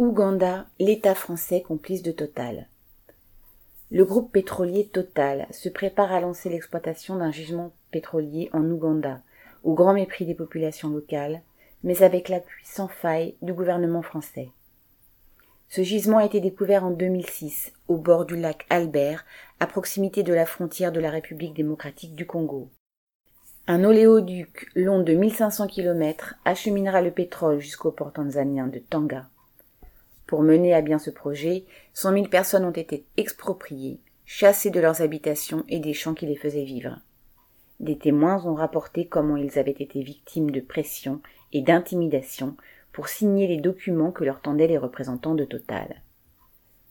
Ouganda, l'État français complice de Total. Le groupe pétrolier Total se prépare à lancer l'exploitation d'un gisement pétrolier en Ouganda, au grand mépris des populations locales, mais avec l'appui sans faille du gouvernement français. Ce gisement a été découvert en 2006 au bord du lac Albert, à proximité de la frontière de la République démocratique du Congo. Un oléoduc long de 1500 km acheminera le pétrole jusqu'au port tanzanien de Tanga. Pour mener à bien ce projet, cent mille personnes ont été expropriées, chassées de leurs habitations et des champs qui les faisaient vivre. Des témoins ont rapporté comment ils avaient été victimes de pression et d'intimidation pour signer les documents que leur tendaient les représentants de Total.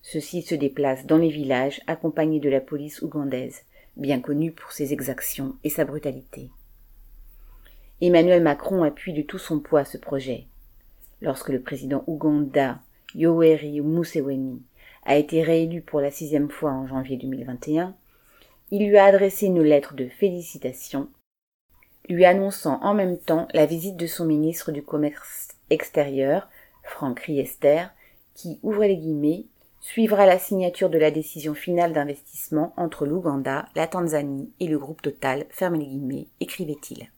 Ceux-ci se déplacent dans les villages accompagnés de la police ougandaise, bien connue pour ses exactions et sa brutalité. Emmanuel Macron appuie de tout son poids ce projet. Lorsque le président ouganda Yoweri Museveni a été réélu pour la sixième fois en janvier 2021, il lui a adressé une lettre de félicitations, lui annonçant en même temps la visite de son ministre du Commerce extérieur, Franck Riester, qui, ouvrez les guillemets, suivra la signature de la décision finale d'investissement entre l'Ouganda, la Tanzanie et le groupe Total, fermez les guillemets, écrivait-il.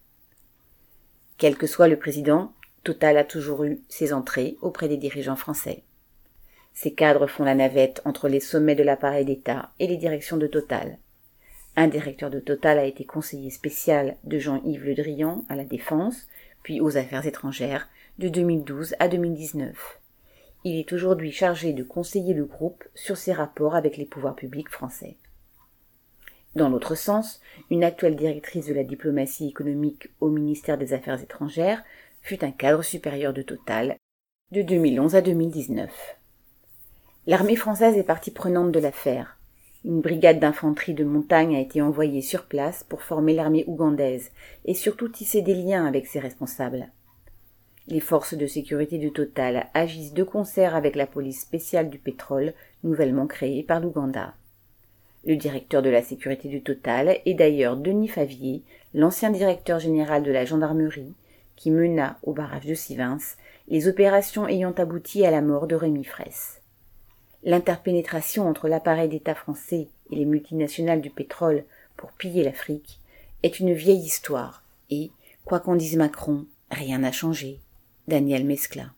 Quel que soit le président, Total a toujours eu ses entrées auprès des dirigeants français. Ces cadres font la navette entre les sommets de l'appareil d'État et les directions de Total. Un directeur de Total a été conseiller spécial de Jean-Yves Le Drian à la Défense, puis aux Affaires étrangères, de 2012 à 2019. Il est aujourd'hui chargé de conseiller le groupe sur ses rapports avec les pouvoirs publics français. Dans l'autre sens, une actuelle directrice de la diplomatie économique au ministère des Affaires étrangères fut un cadre supérieur de Total de 2011 à 2019. L'armée française est partie prenante de l'affaire. Une brigade d'infanterie de montagne a été envoyée sur place pour former l'armée ougandaise et surtout tisser des liens avec ses responsables. Les forces de sécurité de Total agissent de concert avec la police spéciale du pétrole nouvellement créée par l'Ouganda. Le directeur de la sécurité du Total est d'ailleurs Denis Favier, l'ancien directeur général de la gendarmerie, qui mena au barrage de Sivins les opérations ayant abouti à la mort de Rémi Fraisse. L'interpénétration entre l'appareil d'État français et les multinationales du pétrole pour piller l'Afrique est une vieille histoire et, quoi qu'en dise Macron, rien n'a changé. Daniel Mescla.